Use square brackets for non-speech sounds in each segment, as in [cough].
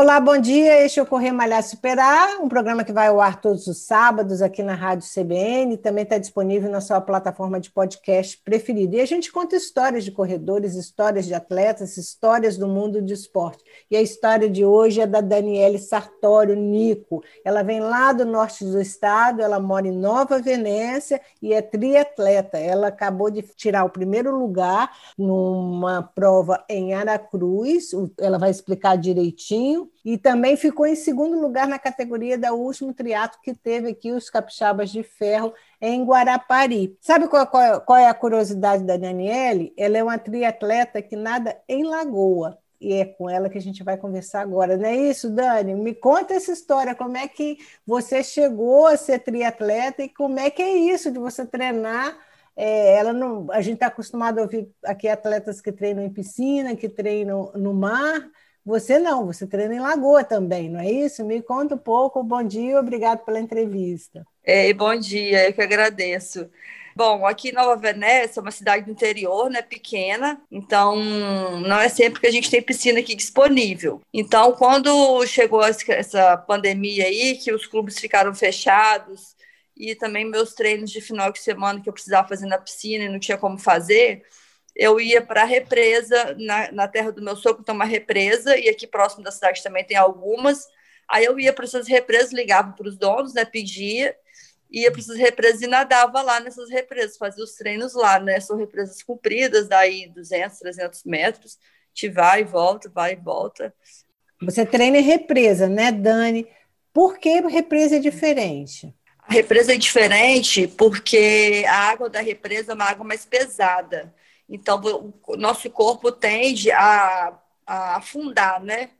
Olá, bom dia. Este é o Correr Malhar Superar, um programa que vai ao ar todos os sábados aqui na Rádio CBN, também está disponível na sua plataforma de podcast preferida. E a gente conta histórias de corredores, histórias de atletas, histórias do mundo do esporte. E a história de hoje é da Daniele Sartório Nico. Ela vem lá do norte do estado, ela mora em Nova Venécia e é triatleta. Ela acabou de tirar o primeiro lugar numa prova em Aracruz, ela vai explicar direitinho e também ficou em segundo lugar na categoria da último triatlo que teve aqui os capixabas de ferro em Guarapari. Sabe qual, qual, qual é a curiosidade da Daniele? Ela é uma triatleta que nada em lagoa. E é com ela que a gente vai conversar agora, não é isso, Dani? Me conta essa história, como é que você chegou a ser triatleta e como é que é isso de você treinar é, ela não, a gente está acostumado a ouvir aqui atletas que treinam em piscina, que treinam no mar, você não, você treina em Lagoa também, não é isso? Me conta um pouco. Bom dia, obrigado pela entrevista. É, bom dia, eu que agradeço. Bom, aqui Nova Venécia é uma cidade do interior, né, pequena, então não é sempre que a gente tem piscina aqui disponível. Então, quando chegou essa pandemia aí, que os clubes ficaram fechados e também meus treinos de final de semana que eu precisava fazer na piscina e não tinha como fazer, eu ia para a represa, na, na, terra do meu sogro tem uma represa, e aqui próximo da cidade também tem algumas. Aí eu ia para essas represas, ligava para os donos, né, pedia, ia para essas represas e nadava lá nessas represas, fazia os treinos lá, né? São represas compridas, daí 200, 300 metros, te vai e volta, vai e volta. Você treina em represa, né, Dani? Por que represa é diferente? A represa é diferente porque a água da represa é uma água mais pesada. Então, o nosso corpo tende a, a afundar, né?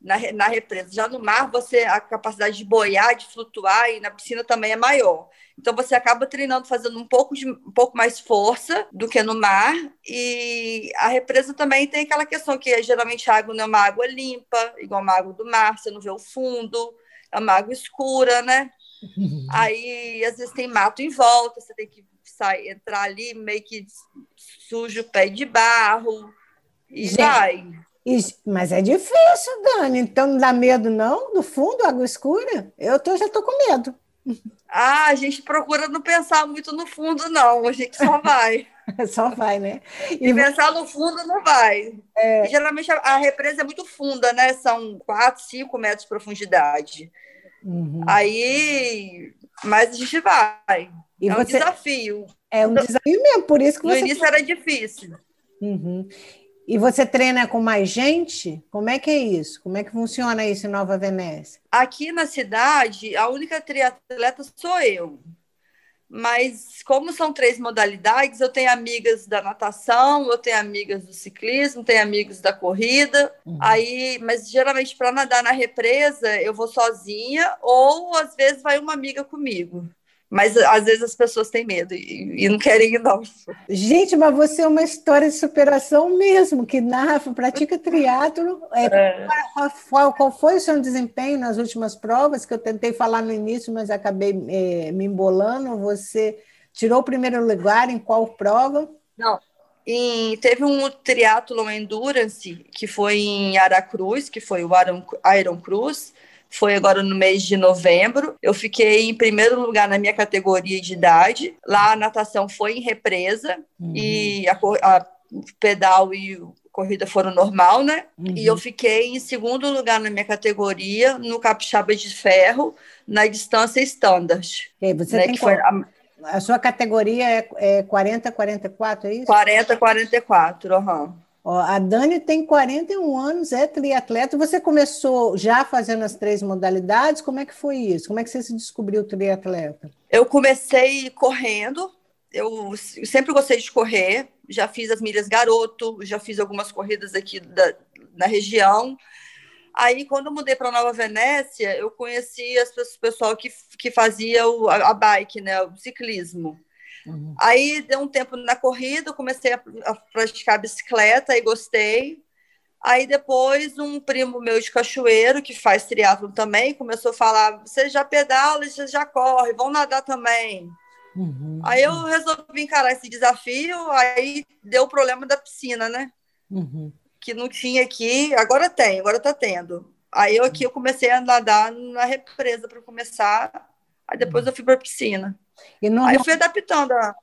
Na, na represa. Já no mar, você a capacidade de boiar, de flutuar, e na piscina também é maior. Então você acaba treinando, fazendo um pouco, de, um pouco mais força do que no mar. E a represa também tem aquela questão que geralmente a água não é uma água limpa, igual uma água do mar, você não vê o fundo, é uma água escura, né? [laughs] Aí às vezes tem mato em volta, você tem que sair, entrar ali meio que suja o pé de barro e Gente, vai. mas é difícil, Dani. Então não dá medo, não? Do fundo, água escura? Eu tô, já tô com medo. Ah, a gente procura não pensar muito no fundo, não. A gente só vai. [laughs] só vai, né? E, e pensar no fundo não vai. É... geralmente a, a, represa é muito funda, né? São 4, 5 metros de profundidade. Uhum. Aí, mas a gente vai. E é você... um desafio. É um desafio mesmo, por isso que no você. No início era difícil. Uhum. E você treina com mais gente? Como é que é isso? Como é que funciona isso em Nova Venécia? Aqui na cidade, a única triatleta sou eu. Mas como são três modalidades, eu tenho amigas da natação, eu tenho amigas do ciclismo, tenho amigos da corrida. Uhum. Aí, mas geralmente para nadar na represa, eu vou sozinha ou às vezes vai uma amiga comigo. Mas às vezes as pessoas têm medo e, e não querem ir, não. Gente, mas você é uma história de superação mesmo, que narra, pratica triatlo. É, é. Qual, qual, foi o seu desempenho nas últimas provas? Que eu tentei falar no início, mas acabei é, me embolando. Você tirou o primeiro lugar em qual prova? Não, e teve um triatlo endurance que foi em Aracruz, que foi o Iron Cruz, foi agora no mês de novembro. Eu fiquei em primeiro lugar na minha categoria de idade. Lá a natação foi em represa uhum. e a, a pedal e corrida foram normal, né? Uhum. E eu fiquei em segundo lugar na minha categoria no capixaba de ferro na distância standard. E você né, tem que foi a, a, sua categoria é, é 40 44, é isso? 40 44, aham. Uhum. Ó, a Dani tem 41 anos, é triatleta. Você começou já fazendo as três modalidades? Como é que foi isso? Como é que você se descobriu triatleta? Eu comecei correndo. Eu sempre gostei de correr. Já fiz as milhas garoto, já fiz algumas corridas aqui da, na região. Aí, quando eu mudei para Nova Venécia, eu conheci as pessoas, o pessoal que, que fazia o, a, a bike, né, o ciclismo. Uhum. Aí deu um tempo na corrida, comecei a, a praticar bicicleta e gostei. Aí depois um primo meu de Cachoeiro, que faz triatlo também, começou a falar: você já pedala, você já corre, vão nadar também. Uhum. Aí eu resolvi encarar esse desafio, aí deu o problema da piscina, né? Uhum. Que não tinha aqui, agora tem, agora tá tendo. Aí eu aqui eu comecei a nadar na represa para começar, aí depois eu fui para piscina. E normal... Aí eu fui adaptando a,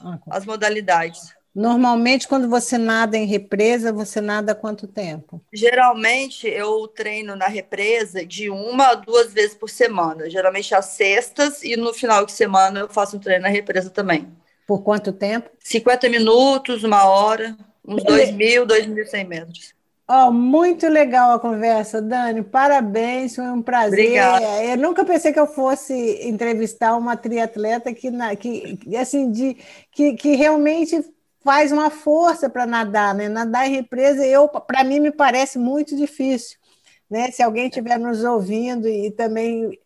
ah, as modalidades. Normalmente, quando você nada em represa, você nada há quanto tempo? Geralmente, eu treino na represa de uma a duas vezes por semana. Geralmente às sextas e no final de semana eu faço um treino na represa também. Por quanto tempo? 50 minutos, uma hora, uns 2.000, 2.100 metros. Oh, muito legal a conversa, Dani. Parabéns, foi um prazer. Obrigada. Eu nunca pensei que eu fosse entrevistar uma triatleta que, que assim, de, que, que realmente faz uma força para nadar, né? Nadar em represa, eu, para mim, me parece muito difícil. Né? Se alguém estiver nos ouvindo e também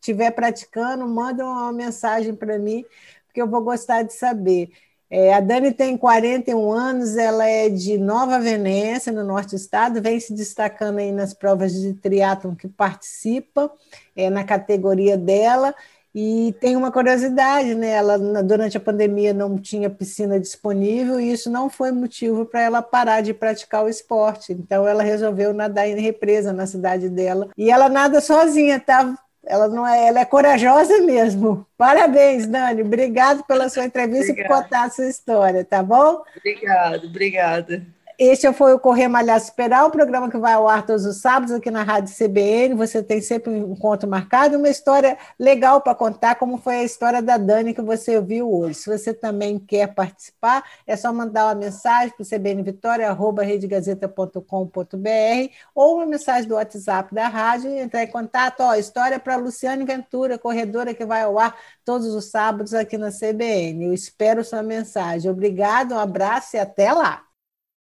estiver é, praticando, manda uma mensagem para mim, porque eu vou gostar de saber. É, a Dani tem 41 anos, ela é de Nova Venécia, no norte do estado, vem se destacando aí nas provas de triatlon que participa, é, na categoria dela, e tem uma curiosidade, né? Ela durante a pandemia não tinha piscina disponível e isso não foi motivo para ela parar de praticar o esporte. Então ela resolveu nadar em represa na cidade dela. E ela nada sozinha, tá? Ela não é, ela é corajosa mesmo. Parabéns, Dani. Obrigado pela sua entrevista e por contar a sua história, tá bom? Obrigado, obrigada. Este foi o Correr Malhar Superar, um programa que vai ao ar todos os sábados aqui na Rádio CBN. Você tem sempre um encontro marcado, uma história legal para contar, como foi a história da Dani que você ouviu hoje. Se você também quer participar, é só mandar uma mensagem para o cbnvitória.redegazeta.com.br ou uma mensagem do WhatsApp da rádio e entrar em contato. Ó, história para Luciane Ventura, corredora que vai ao ar todos os sábados aqui na CBN. Eu espero sua mensagem. Obrigado, um abraço e até lá.